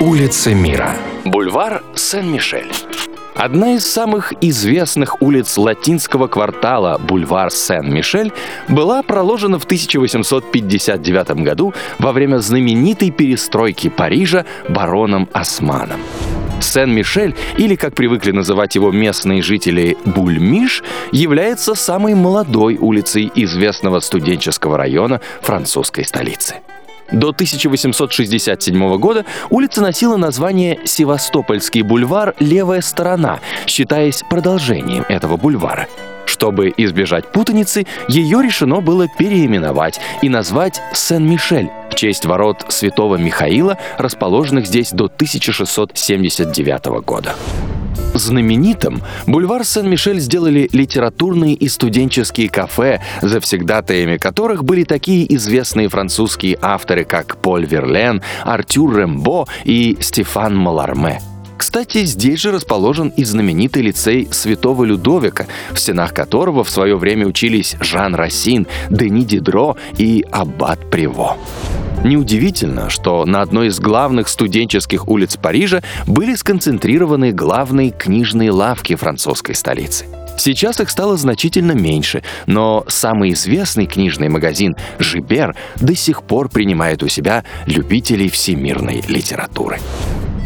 Улицы мира. Бульвар Сен-Мишель. Одна из самых известных улиц латинского квартала, бульвар Сен-Мишель, была проложена в 1859 году во время знаменитой перестройки Парижа бароном Османом. Сен-Мишель, или, как привыкли называть его местные жители, Бульмиш, является самой молодой улицей известного студенческого района французской столицы. До 1867 года улица носила название Севастопольский бульвар «Левая сторона», считаясь продолжением этого бульвара. Чтобы избежать путаницы, ее решено было переименовать и назвать Сен-Мишель в честь ворот Святого Михаила, расположенных здесь до 1679 года. Знаменитым бульвар Сен-Мишель сделали литературные и студенческие кафе, завсегдатаями которых были такие известные французские авторы, как Поль Верлен, Артюр Рембо и Стефан Маларме. Кстати, здесь же расположен и знаменитый лицей Святого Людовика, в стенах которого в свое время учились Жан Рассин, Дени Дидро и Аббат Приво. Неудивительно, что на одной из главных студенческих улиц Парижа были сконцентрированы главные книжные лавки французской столицы. Сейчас их стало значительно меньше, но самый известный книжный магазин «Жибер» до сих пор принимает у себя любителей всемирной литературы.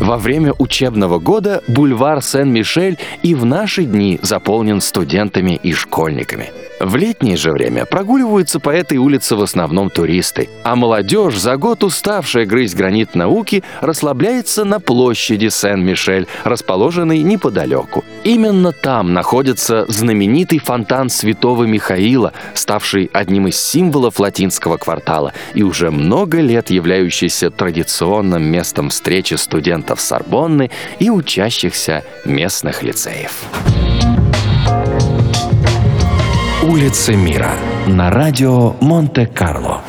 Во время учебного года бульвар Сен-Мишель и в наши дни заполнен студентами и школьниками. В летнее же время прогуливаются по этой улице в основном туристы, а молодежь, за год уставшая грызть гранит науки, расслабляется на площади Сен-Мишель, расположенной неподалеку. Именно там находится знаменитый фонтан Святого Михаила, ставший одним из символов латинского квартала и уже много лет являющийся традиционным местом встречи студентов Сорбонны и учащихся местных лицеев. Улицы мира на радио Монте-Карло.